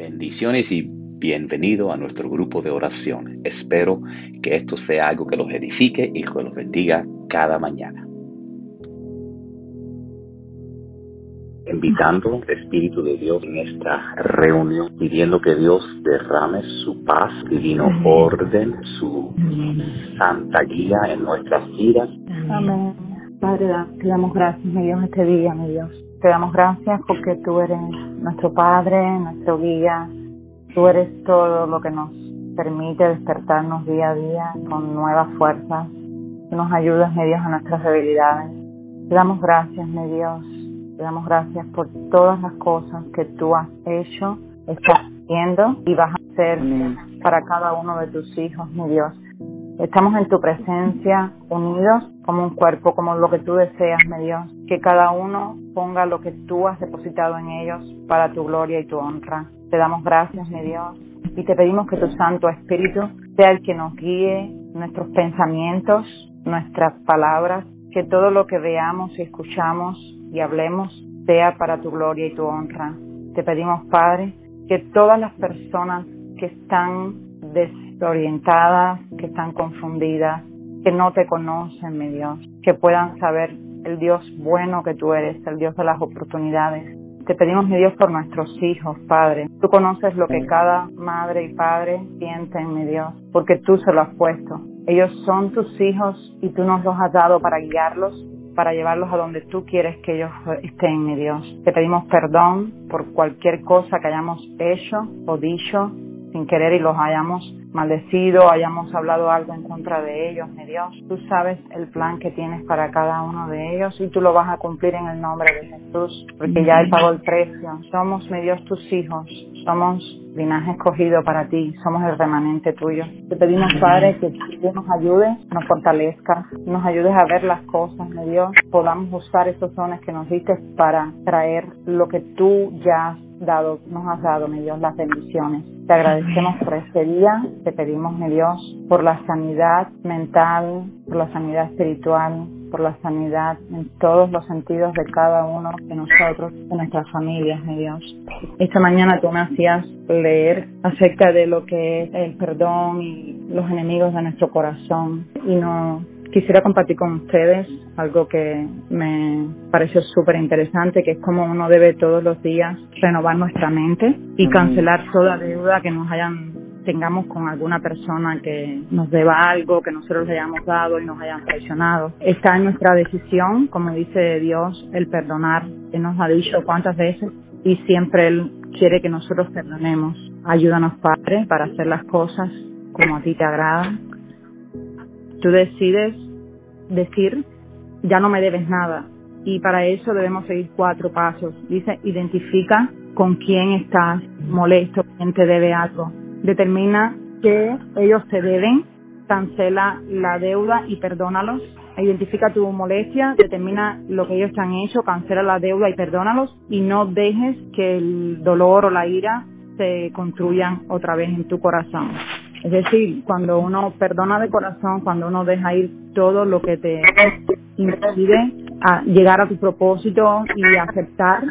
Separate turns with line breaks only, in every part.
Bendiciones y bienvenido a nuestro grupo de oración. Espero que esto sea algo que los edifique y que los bendiga cada mañana. Invitando al Espíritu de Dios en esta reunión, pidiendo que Dios derrame su paz, divino orden, su santa guía en nuestras vidas.
Amén. Padre, te damos gracias, mi Dios, este día, mi Dios. Te damos gracias porque tú eres nuestro Padre, nuestro guía. Tú eres todo lo que nos permite despertarnos día a día con nuevas fuerzas. Nos ayudas, mi Dios, a nuestras debilidades. Te damos gracias, mi Dios. Te damos gracias por todas las cosas que tú has hecho, estás haciendo y vas a hacer para cada uno de tus hijos, mi Dios. Estamos en tu presencia, unidos como un cuerpo, como lo que tú deseas, mi Dios. Que cada uno ponga lo que tú has depositado en ellos para tu gloria y tu honra. Te damos gracias, mi Dios, y te pedimos que tu Santo Espíritu sea el que nos guíe nuestros pensamientos, nuestras palabras, que todo lo que veamos y escuchamos y hablemos sea para tu gloria y tu honra. Te pedimos, Padre, que todas las personas que están desorientadas, que están confundidas, que no te conocen, mi Dios, que puedan saber el Dios bueno que tú eres, el Dios de las oportunidades. Te pedimos, mi Dios, por nuestros hijos, Padre. Tú conoces lo que cada madre y padre sienten, mi Dios, porque tú se lo has puesto. Ellos son tus hijos y tú nos los has dado para guiarlos, para llevarlos a donde tú quieres que ellos estén, mi Dios. Te pedimos perdón por cualquier cosa que hayamos hecho o dicho sin querer y los hayamos maldecido, hayamos hablado algo en contra de ellos, mi Dios. Tú sabes el plan que tienes para cada uno de ellos y tú lo vas a cumplir en el nombre de Jesús, porque ya Él pagó el precio. Somos, mi Dios, tus hijos. Somos linaje escogido para ti, somos el remanente tuyo. Te pedimos, Padre, que tú nos ayudes, nos fortalezcas, nos ayudes a ver las cosas, mi Dios, podamos usar esos dones que nos diste para traer lo que tú ya has dado, nos has dado, mi Dios, las bendiciones. Te agradecemos por este día, te pedimos, mi Dios, por la sanidad mental, por la sanidad espiritual, por la sanidad en todos los sentidos de cada uno de nosotros, de nuestras familias, mi Dios. Esta mañana tú me hacías leer acerca de lo que es el perdón y los enemigos de nuestro corazón y no quisiera compartir con ustedes algo que me pareció súper interesante, que es cómo uno debe todos los días renovar nuestra mente y cancelar toda deuda que nos hayan tengamos con alguna persona que nos deba algo, que nosotros le hayamos dado y nos hayan traicionado. Está en nuestra decisión, como dice Dios, el perdonar. Él nos ha dicho cuántas veces y siempre Él quiere que nosotros perdonemos. Ayúdanos, Padre, para hacer las cosas como a ti te agrada. Tú decides decir, ya no me debes nada. Y para eso debemos seguir cuatro pasos. Dice, identifica con quién estás molesto, quién te debe algo determina que ellos te deben, cancela la deuda y perdónalos. Identifica tu molestia, determina lo que ellos te han hecho, cancela la deuda y perdónalos y no dejes que el dolor o la ira se construyan otra vez en tu corazón. Es decir, cuando uno perdona de corazón, cuando uno deja ir todo lo que te impide a llegar a tu propósito y aceptar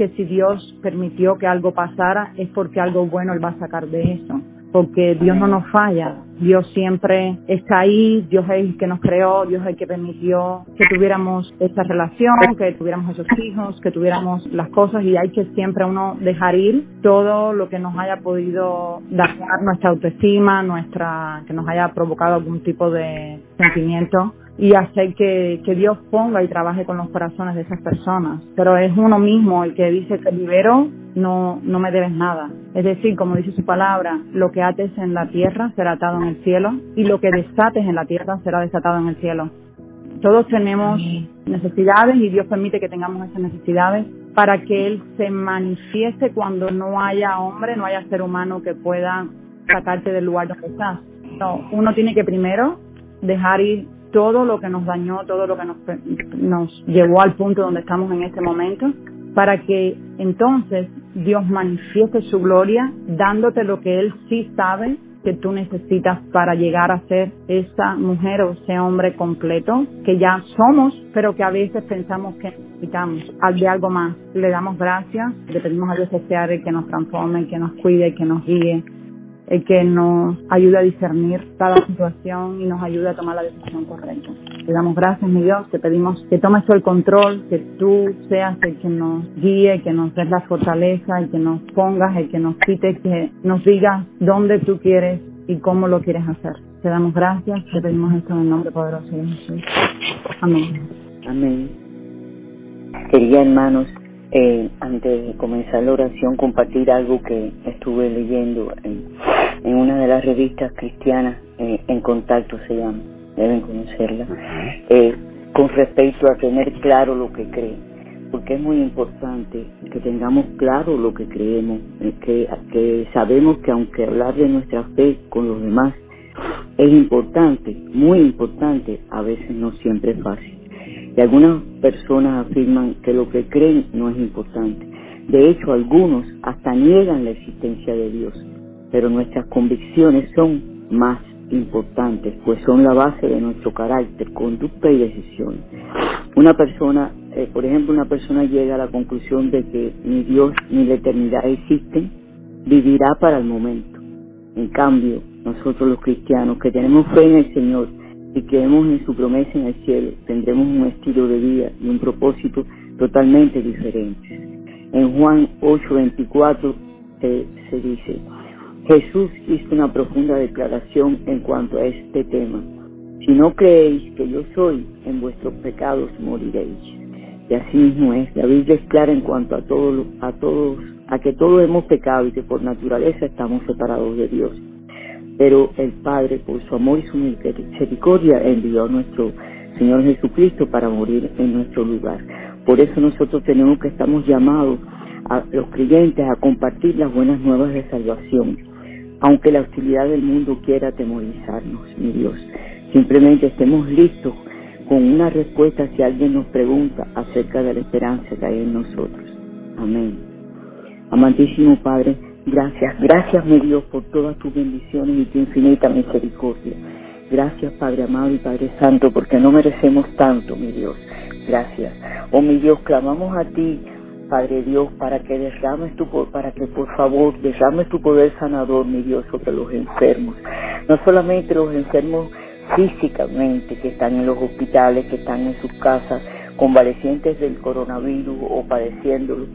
que si Dios permitió que algo pasara es porque algo bueno Él va a sacar de eso. Porque Dios no nos falla, Dios siempre está ahí, Dios es el que nos creó, Dios es el que permitió que tuviéramos esta relación, que tuviéramos esos hijos, que tuviéramos las cosas. Y hay que siempre uno dejar ir todo lo que nos haya podido dañar nuestra autoestima, nuestra, que nos haya provocado algún tipo de sentimiento y hacer que, que, Dios ponga y trabaje con los corazones de esas personas. Pero es uno mismo el que dice que libero, no, no me debes nada. Es decir, como dice su palabra, lo que ates en la tierra será atado en el cielo y lo que desates en la tierra será desatado en el cielo. Todos tenemos necesidades y Dios permite que tengamos esas necesidades para que Él se manifieste cuando no haya hombre, no haya ser humano que pueda sacarte del lugar donde estás. No, uno tiene que primero dejar ir todo lo que nos dañó, todo lo que nos, nos llevó al punto donde estamos en este momento, para que entonces Dios manifieste su gloria, dándote lo que Él sí sabe que tú necesitas para llegar a ser esa mujer o ese hombre completo que ya somos, pero que a veces pensamos que necesitamos de algo más. Le damos gracias, le pedimos a Dios que sea el que nos transforme, que nos cuide, que nos guíe el que nos ayude a discernir cada situación y nos ayude a tomar la decisión correcta. Te damos gracias, mi Dios, te pedimos que tomes el control, que tú seas el que nos guíe, que nos des la fortaleza, el que nos pongas, el que nos quite, que nos digas dónde tú quieres y cómo lo quieres hacer. Te damos gracias, te pedimos esto en el nombre poderoso de Jesús. Amén.
Amén. Quería, hermanos, eh, antes de comenzar la oración, compartir algo que estuve leyendo en, en una de las revistas cristianas, eh, En Contacto se llama, deben conocerla, eh, con respecto a tener claro lo que cree, porque es muy importante que tengamos claro lo que creemos, eh, que, que sabemos que aunque hablar de nuestra fe con los demás es importante, muy importante, a veces no siempre es fácil. Y algunas personas afirman que lo que creen no es importante. De hecho, algunos hasta niegan la existencia de Dios. Pero nuestras convicciones son más importantes, pues son la base de nuestro carácter, conducta y decisiones. Una persona, eh, por ejemplo, una persona llega a la conclusión de que ni Dios ni la eternidad existen, vivirá para el momento. En cambio, nosotros los cristianos que tenemos fe en el Señor y creemos en su promesa en el cielo, tendremos un estilo de vida y un propósito totalmente diferentes. En Juan 8:24 se, se dice, Jesús hizo una profunda declaración en cuanto a este tema. Si no creéis que yo soy, en vuestros pecados moriréis. Y así mismo es, la Biblia es clara en cuanto a a todos, a que todos hemos pecado y que por naturaleza estamos separados de Dios pero el Padre, por su amor y su misericordia, envió a nuestro Señor Jesucristo para morir en nuestro lugar. Por eso nosotros tenemos que estamos llamados a los creyentes a compartir las buenas nuevas de salvación, aunque la hostilidad del mundo quiera atemorizarnos, mi Dios. Simplemente estemos listos con una respuesta si alguien nos pregunta acerca de la esperanza que hay en nosotros. Amén. Amantísimo Padre, Gracias, gracias mi Dios por todas tus bendiciones y tu infinita misericordia. Gracias Padre amado y Padre Santo porque no merecemos tanto, mi Dios. Gracias. Oh mi Dios, clamamos a ti, Padre Dios, para que derrames tu para que por favor derrames tu poder sanador, mi Dios, sobre los enfermos. No solamente los enfermos físicamente que están en los hospitales, que están en sus casas, convalecientes del coronavirus o padeciéndolo,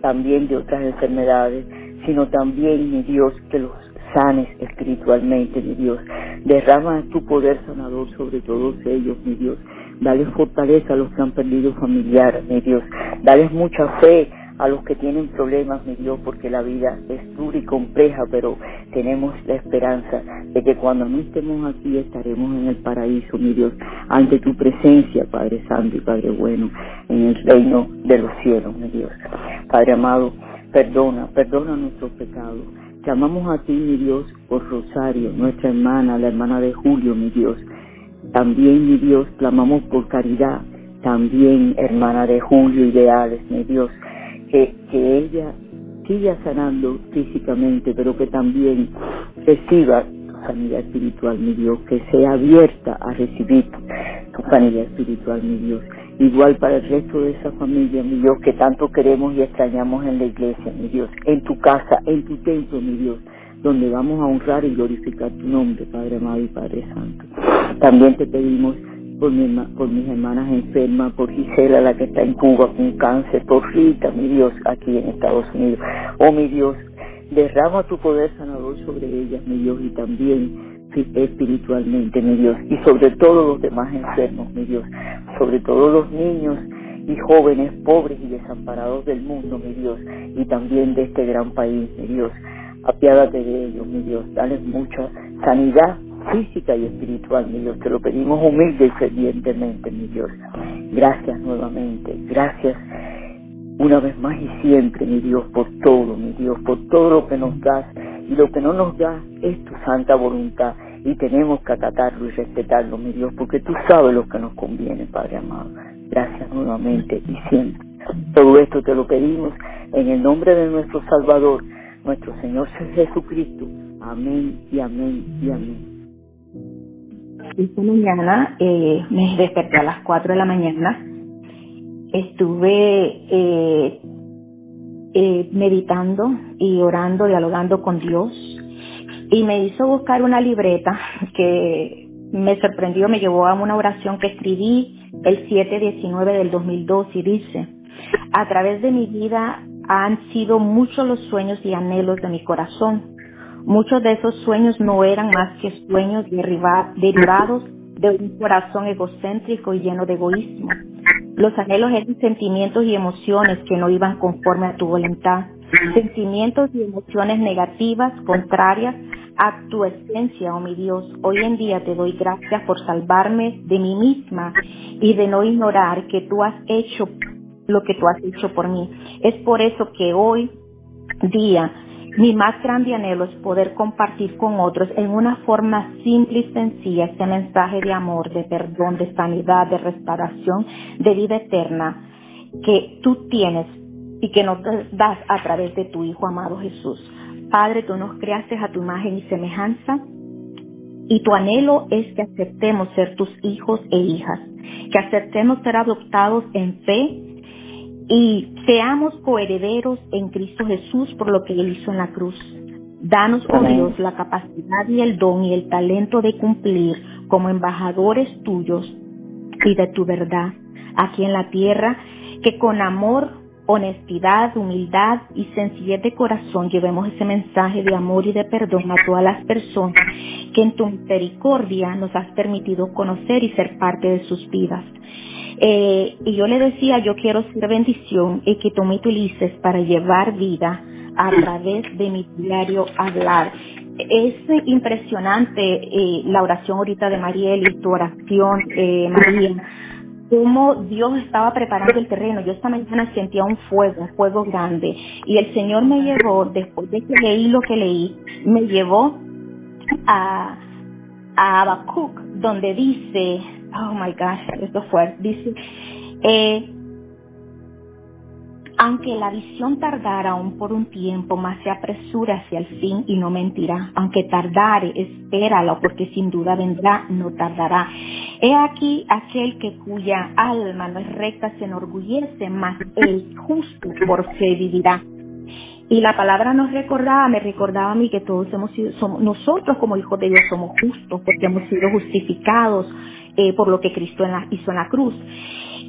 también de otras enfermedades, sino también, mi Dios, que los sanes espiritualmente, mi Dios. Derrama tu poder sanador sobre todos ellos, mi Dios. Dale fortaleza a los que han perdido familiares, mi Dios. Dale mucha fe a los que tienen problemas, mi Dios, porque la vida es dura y compleja, pero tenemos la esperanza de que cuando no estemos aquí estaremos en el paraíso, mi Dios, ante tu presencia, Padre Santo y Padre Bueno, en el reino de los cielos, mi Dios. Padre amado, Perdona, perdona nuestros pecados. Llamamos a ti, mi Dios, por Rosario, nuestra hermana, la hermana de Julio, mi Dios. También, mi Dios, clamamos por caridad. También, hermana de Julio y de Alex, mi Dios, que, que ella siga sanando físicamente, pero que también reciba tu sanidad espiritual, mi Dios, que sea abierta a recibir tu sanidad espiritual, mi Dios. Igual para el resto de esa familia, mi Dios, que tanto queremos y extrañamos en la iglesia, mi Dios, en tu casa, en tu templo, mi Dios, donde vamos a honrar y glorificar tu nombre, Padre amado y Padre santo. También te pedimos por, mi, por mis hermanas enfermas, por Gisela, la que está en Cuba con cáncer, por Rita, mi Dios, aquí en Estados Unidos. Oh, mi Dios, derrama tu poder sanador sobre ellas, mi Dios, y también espiritualmente, mi Dios, y sobre todo los demás enfermos, mi Dios, sobre todo los niños y jóvenes pobres y desamparados del mundo, mi Dios, y también de este gran país, mi Dios. Apiádate de ellos, mi Dios, dale mucha sanidad física y espiritual, mi Dios. Te lo pedimos humilde y fervientemente, mi Dios. Gracias nuevamente, gracias una vez más y siempre, mi Dios, por todo, mi Dios, por todo lo que nos das y lo que no nos da es tu santa voluntad y tenemos que acatarlo y respetarlo, mi Dios, porque tú sabes lo que nos conviene, Padre amado. Gracias nuevamente y siempre. Todo esto te lo pedimos en el nombre de nuestro Salvador, nuestro Señor Jesucristo, Amén y amén y amén.
Esta mañana eh, me desperté a las 4 de la mañana. Estuve eh, eh, meditando y orando, dialogando con Dios. Y me hizo buscar una libreta que me sorprendió, me llevó a una oración que escribí el 7-19 del 2002 y dice, a través de mi vida han sido muchos los sueños y anhelos de mi corazón. Muchos de esos sueños no eran más que sueños derivados de un corazón egocéntrico y lleno de egoísmo. Los anhelos eran sentimientos y emociones que no iban conforme a tu voluntad. Sentimientos y emociones negativas, contrarias a tu esencia, oh mi Dios. Hoy en día te doy gracias por salvarme de mí misma y de no ignorar que tú has hecho lo que tú has hecho por mí. Es por eso que hoy día mi más grande anhelo es poder compartir con otros en una forma simple y sencilla este mensaje de amor, de perdón, de sanidad, de restauración, de vida eterna que tú tienes y que nos das a través de tu Hijo amado Jesús. Padre, tú nos creaste a tu imagen y semejanza y tu anhelo es que aceptemos ser tus hijos e hijas, que aceptemos ser adoptados en fe y seamos coherederos en Cristo Jesús por lo que Él hizo en la cruz. Danos, oh Dios, la capacidad y el don y el talento de cumplir como embajadores tuyos y de tu verdad aquí en la tierra, que con amor, honestidad, humildad y sencillez de corazón llevemos ese mensaje de amor y de perdón a todas las personas que en tu misericordia nos has permitido conocer y ser parte de sus vidas. Eh, y yo le decía, yo quiero ser bendición y que tú me utilices para llevar vida a través de mi diario hablar. Es impresionante eh, la oración ahorita de Mariel y tu oración, eh, María, cómo Dios estaba preparando el terreno. Yo esta mañana sentía un fuego, un fuego grande. Y el Señor me llevó, después de que leí lo que leí, me llevó a, a Habacuc, donde dice, oh my gosh, esto fue, dice, eh, aunque la visión tardara aún por un tiempo, más se apresura hacia el fin y no mentirá. Aunque tardare, espéralo, porque sin duda vendrá, no tardará. He aquí aquel que cuya alma no es recta se enorgullece, mas el justo por fe vivirá. Y la palabra nos recordaba, me recordaba a mí que todos hemos sido, somos, nosotros como hijos de Dios somos justos porque hemos sido justificados eh, por lo que Cristo hizo en la cruz.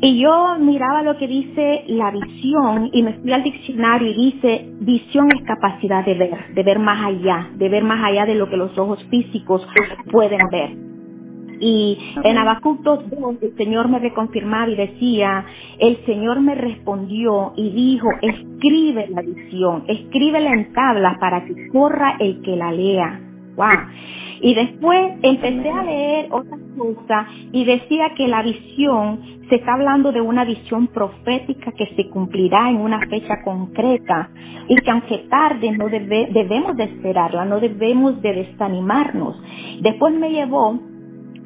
Y yo miraba lo que dice la visión y me fui al diccionario y dice, visión es capacidad de ver, de ver más allá, de ver más allá de lo que los ojos físicos pueden ver. Y en Habacuc 2.2 el Señor me reconfirmaba y decía, el Señor me respondió y dijo, escribe la visión, escríbela en tabla para que corra el que la lea. Wow. Y después empecé a leer otras cosas y decía que la visión se está hablando de una visión profética que se cumplirá en una fecha concreta y que aunque tarde no debemos de esperarla, no debemos de desanimarnos. Después me llevó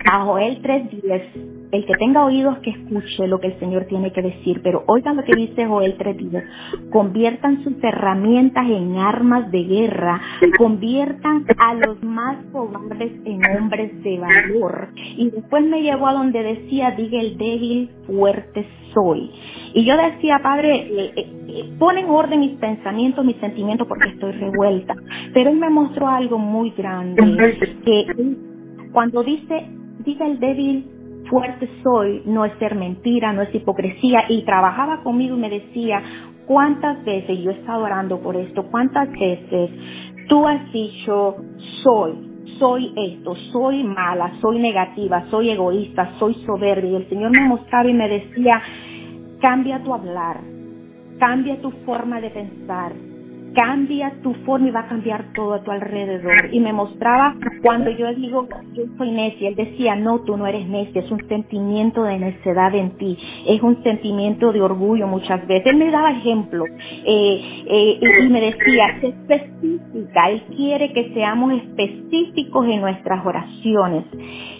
a Joel 3.10 el que tenga oídos que escuche lo que el Señor tiene que decir, pero oigan lo que dice Joel 3.10, conviertan sus herramientas en armas de guerra, conviertan a los más cobardes en hombres de valor. Y después me llevó a donde decía, diga el débil, fuerte soy. Y yo decía, Padre, eh, eh, eh, pon en orden mis pensamientos, mis sentimientos, porque estoy revuelta. Pero Él me mostró algo muy grande, que cuando dice, diga el débil, fuerte soy, no es ser mentira, no es hipocresía. Y trabajaba conmigo y me decía, ¿cuántas veces yo he estado orando por esto? ¿Cuántas veces tú has dicho, soy, soy esto, soy mala, soy negativa, soy egoísta, soy soberbia? Y el Señor me mostraba y me decía, cambia tu hablar, cambia tu forma de pensar, cambia tu forma y va a cambiar todo a tu alrededor. Y me mostraba cuando yo digo, yo soy necia, él decía, no, tú no eres necia, es un sentimiento de necedad en ti, es un sentimiento de orgullo muchas veces. Él me daba ejemplo eh, eh, y me decía, sé específica, él quiere que seamos específicos en nuestras oraciones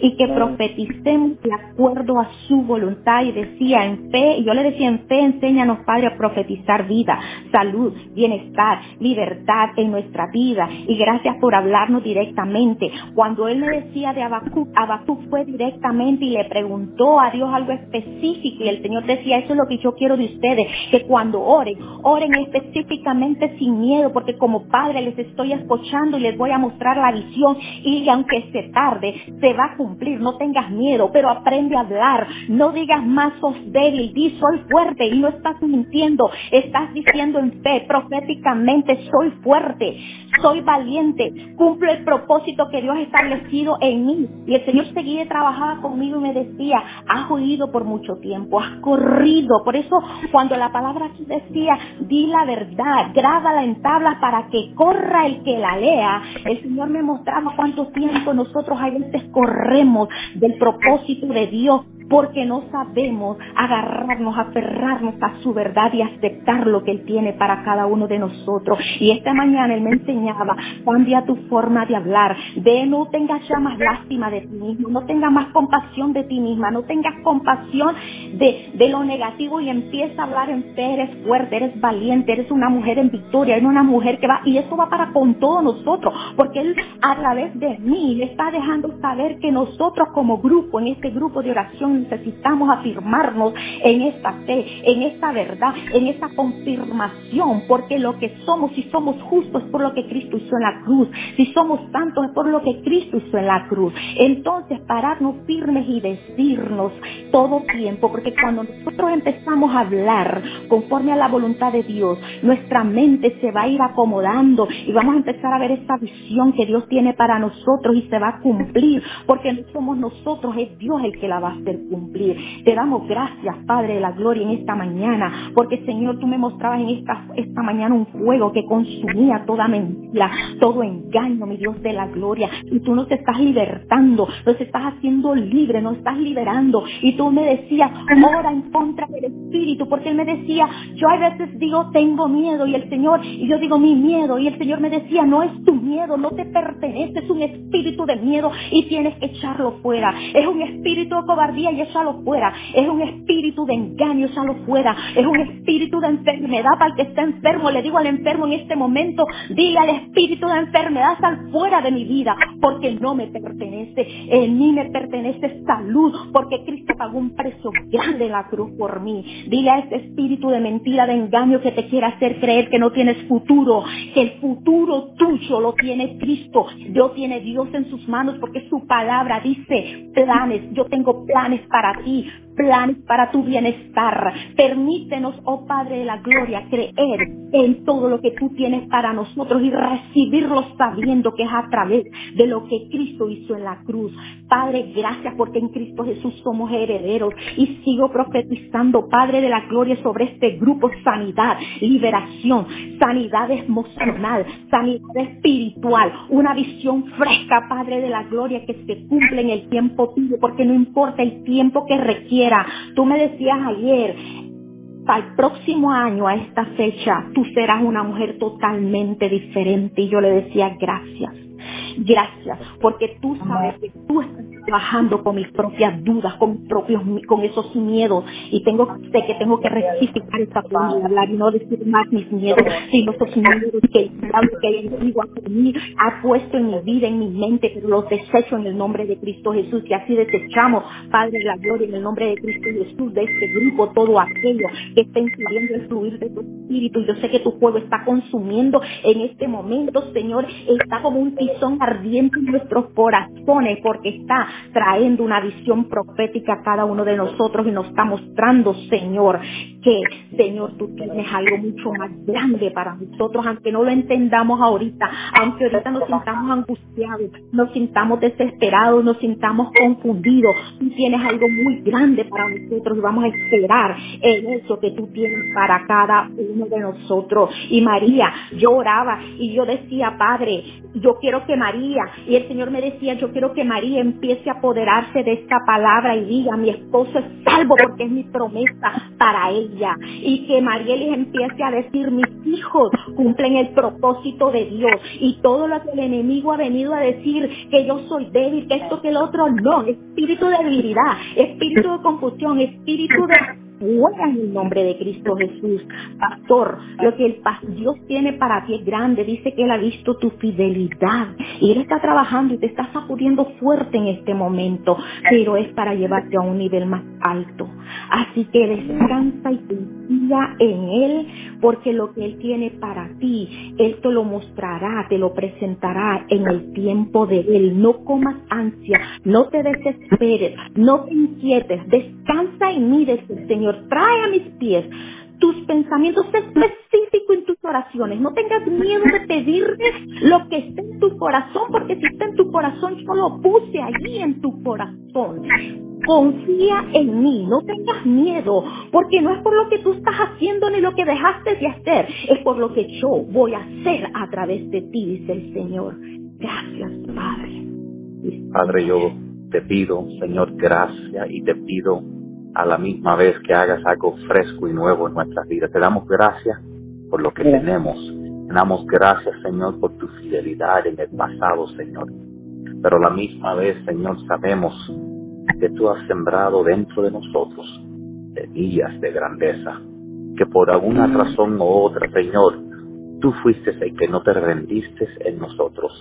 y que profeticemos de acuerdo a su voluntad y decía en fe, yo le decía en fe, enséñanos Padre a profetizar vida, salud, bienestar, libertad en nuestra vida y gracias por hablarnos directamente. Cuando él me decía de Habacuc, Habacuc fue directamente y le preguntó a Dios algo específico y el Señor decía, eso es lo que yo quiero de ustedes, que cuando oren, oren específicamente sin miedo, porque como padre les estoy escuchando y les voy a mostrar la visión y aunque se tarde, se va a cumplir, no tengas miedo, pero aprende a hablar, no digas más sos débil, di soy fuerte y no estás mintiendo, estás diciendo fe, proféticamente soy fuerte, soy valiente, cumplo el propósito que Dios ha establecido en mí. Y el Señor seguía trabajaba conmigo y me decía, has oído por mucho tiempo, has corrido. Por eso cuando la palabra aquí decía, di la verdad, grábala en tablas para que corra el que la lea, el Señor me mostraba cuánto tiempo nosotros a veces corremos del propósito de Dios porque no sabemos agarrarnos, aferrarnos a su verdad y aceptar lo que Él tiene para cada uno de nosotros. Y esta mañana Él me enseñaba, cambia tu forma de hablar, de no tengas ya más lástima de ti mismo, no tengas más compasión de ti misma, no tengas compasión de, de lo negativo y empieza a hablar en fe, eres fuerte, eres valiente, eres una mujer en victoria, eres una mujer que va, y eso va para con todos nosotros, porque Él a través de mí le está dejando saber que nosotros como grupo, en este grupo de oración, necesitamos afirmarnos en esta fe, en esta verdad, en esta confirmación, porque lo que somos, si somos justos es por lo que Cristo hizo en la cruz, si somos santos es por lo que Cristo hizo en la cruz. Entonces, pararnos firmes y decirnos todo tiempo, porque cuando nosotros empezamos a hablar conforme a la voluntad de Dios, nuestra mente se va a ir acomodando y vamos a empezar a ver esta visión que Dios tiene para nosotros y se va a cumplir, porque no somos nosotros, es Dios el que la va a hacer cumplir. Te damos gracias, Padre de la Gloria, en esta mañana, porque Señor, tú me mostrabas en esta, esta mañana un fuego que consumía toda mentira, todo engaño, mi Dios de la Gloria, y tú nos estás libertando, nos estás haciendo libre, nos estás liberando, y tú me decías, ora en contra del Espíritu, porque Él me decía, yo a veces digo, tengo miedo, y el Señor, y yo digo, mi miedo, y el Señor me decía, no es tu miedo, no te pertenece, es un espíritu de miedo, y tienes que echarlo fuera, es un espíritu de cobardía, y échalo fuera. Es un espíritu de engaño, échalo fuera. Es un espíritu de enfermedad para el que está enfermo. Le digo al enfermo en este momento, dile al espíritu de enfermedad, sal fuera de mi vida, porque no me pertenece. En mí me pertenece salud, porque Cristo pagó un precio grande en la cruz por mí. Dile a ese espíritu de mentira, de engaño que te quiere hacer creer que no tienes futuro, que el futuro tuyo lo tiene Cristo, lo tiene Dios en sus manos, porque su palabra dice planes, yo tengo planes para ti, planes para tu bienestar. Permítenos, oh Padre de la Gloria, creer en todo lo que tú tienes para nosotros y recibirlo sabiendo que es a través de lo que Cristo hizo en la cruz. Padre, gracias porque en Cristo Jesús somos herederos y sigo profetizando, Padre de la Gloria, sobre este grupo sanidad, liberación, sanidad emocional, sanidad espiritual, una visión fresca, Padre de la Gloria, que se cumple en el tiempo tuyo, porque no importa el tiempo que Tú me decías ayer, para el próximo año, a esta fecha, tú serás una mujer totalmente diferente. Y yo le decía, gracias, gracias, porque tú sabes que tú estás trabajando con mis propias dudas, con mis propios, con esos miedos y tengo sé que tengo que rectificar esta forma de hablar y no decir más mis miedos, sino esos miedos que el que el enemigo ha, puesto en mi vida, en mi mente, pero los desecho en el nombre de Cristo Jesús y así desechamos, Padre la gloria, en el nombre de Cristo Jesús, de este grupo, todo aquello que está impidiendo el fluir de tu espíritu. Yo sé que tu fuego está consumiendo en este momento, Señor, está como un tizón ardiente en nuestros corazones porque está trayendo una visión profética a cada uno de nosotros y nos está mostrando, Señor, que, Señor, tú tienes algo mucho más grande para nosotros, aunque no lo entendamos ahorita, aunque ahorita nos sintamos angustiados, nos sintamos desesperados, nos sintamos confundidos, tú tienes algo muy grande para nosotros y vamos a esperar en eso que tú tienes para cada uno de nosotros. Y María, yo oraba y yo decía, Padre, yo quiero que María, y el Señor me decía, yo quiero que María empiece a apoderarse de esta palabra y diga, mi esposo es salvo porque es mi promesa para ella. Y que María les empiece a decir, mis hijos cumplen el propósito de Dios. Y todo lo que el enemigo ha venido a decir, que yo soy débil, que esto, que el otro, no. Espíritu de debilidad, espíritu de confusión, espíritu de fuera en el nombre de Cristo Jesús. Pastor, lo que el Dios tiene para ti es grande. Dice que Él ha visto tu fidelidad y Él está trabajando y te está sacudiendo fuerte en este momento, pero es para llevarte a un nivel más alto. Así que descansa y confía en Él, porque lo que Él tiene para ti, Él te lo mostrará, te lo presentará en el tiempo de Él. No comas ansia, no te desesperes, no te inquietes, descansa en mí, dice el Señor. Trae a mis pies tus pensamientos específicos en tus oraciones. No tengas miedo de pedirle lo que esté en tu corazón, porque si está en tu corazón, yo lo puse allí en tu corazón. Confía en mí, no tengas miedo, porque no es por lo que tú estás haciendo ni lo que dejaste de hacer, es por lo que yo voy a hacer a través de ti, dice el Señor. Gracias, Padre.
Padre, yo te pido, Señor, gracias y te pido a la misma vez que hagas algo fresco y nuevo en nuestras vidas. Te damos gracias por lo que tenemos. Te damos gracias, Señor, por tu fidelidad en el pasado, Señor. Pero a la misma vez, Señor, sabemos que tú has sembrado dentro de nosotros semillas de grandeza, que por alguna razón u otra, Señor, tú fuiste el que no te rendiste en nosotros,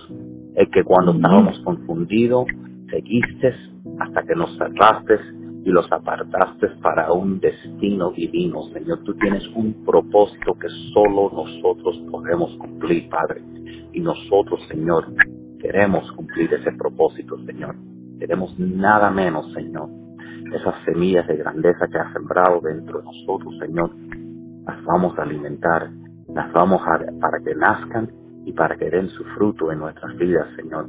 el que cuando estábamos confundidos, seguiste hasta que nos cerraste y los apartaste para un destino divino, Señor. Tú tienes un propósito que solo nosotros podemos cumplir, Padre. Y nosotros, Señor, queremos cumplir ese propósito, Señor. Queremos nada menos, Señor. Esas semillas de grandeza que has sembrado dentro de nosotros, Señor, las vamos a alimentar, las vamos a para que nazcan y para que den su fruto en nuestras vidas, Señor.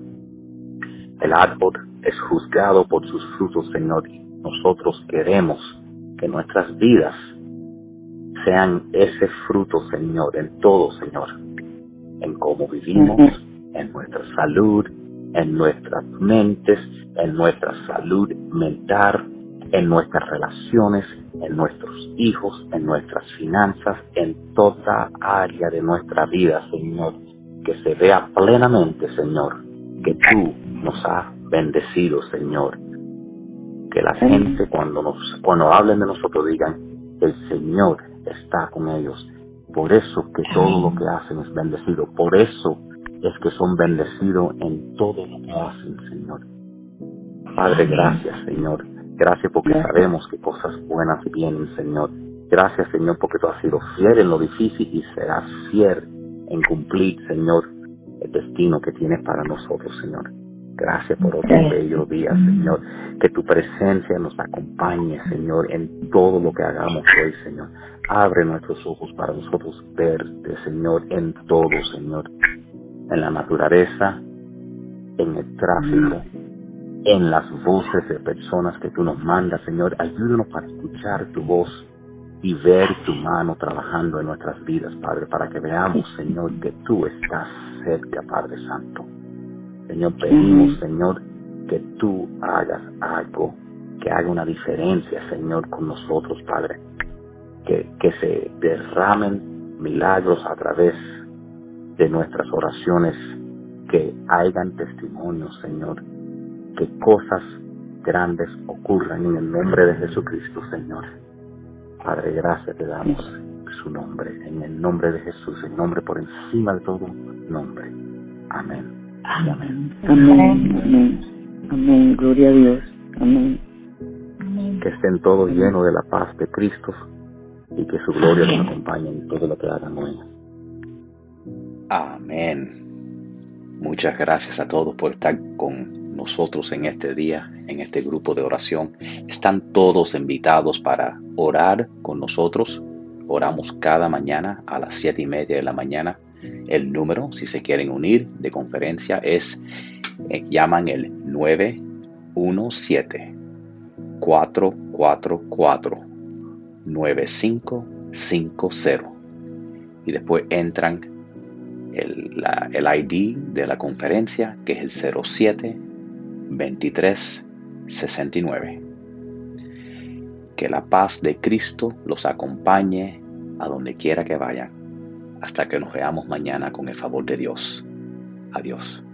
El árbol es juzgado por sus frutos, Señor, nosotros queremos que nuestras vidas sean ese fruto, Señor, en todo, Señor, en cómo vivimos, en nuestra salud, en nuestras mentes, en nuestra salud mental, en nuestras relaciones, en nuestros hijos, en nuestras finanzas, en toda área de nuestra vida, Señor, que se vea plenamente, Señor, que tú nos has bendecido, Señor, que la gente cuando nos cuando hablen de nosotros digan el Señor está con ellos por eso que todo lo que hacen es bendecido. Por eso es que son bendecidos en todo lo que hacen Señor. Padre gracias Señor. Gracias porque sabemos que cosas buenas vienen Señor. Gracias Señor porque tú has sido fiel en lo difícil y serás fiel en cumplir Señor el destino que tienes para nosotros Señor Gracias por otro bello día, Señor. Que tu presencia nos acompañe, Señor, en todo lo que hagamos hoy, Señor. Abre nuestros ojos para nosotros verte, Señor, en todo, Señor. En la naturaleza, en el tráfico, en las voces de personas que tú nos mandas, Señor. Ayúdanos para escuchar tu voz y ver tu mano trabajando en nuestras vidas, Padre, para que veamos, Señor, que tú estás cerca, Padre Santo. Señor, pedimos, Señor, que tú hagas algo, que haga una diferencia, Señor, con nosotros, Padre. Que, que se derramen milagros a través de nuestras oraciones, que hagan testimonios, Señor, que cosas grandes ocurran en el nombre de Jesucristo, Señor. Padre, gracias te damos su nombre, en el nombre de Jesús, el nombre por encima de todo nombre. Amén.
Amén. Amén. Amén. Gloria a Dios. Amén.
Que estén todos llenos de la paz de Cristo y que su gloria nos acompañe en todo lo que hagan hoy.
Amén. Muchas gracias a todos por estar con nosotros en este día, en este grupo de oración. Están todos invitados para orar con nosotros. Oramos cada mañana a las siete y media de la mañana el número, si se quieren unir de conferencia, es, eh, llaman el 917-444-9550. Y después entran el, el ID de la conferencia, que es el 07 23 69. Que la paz de Cristo los acompañe a donde quiera que vayan hasta que nos veamos mañana con el favor de Dios. Adiós.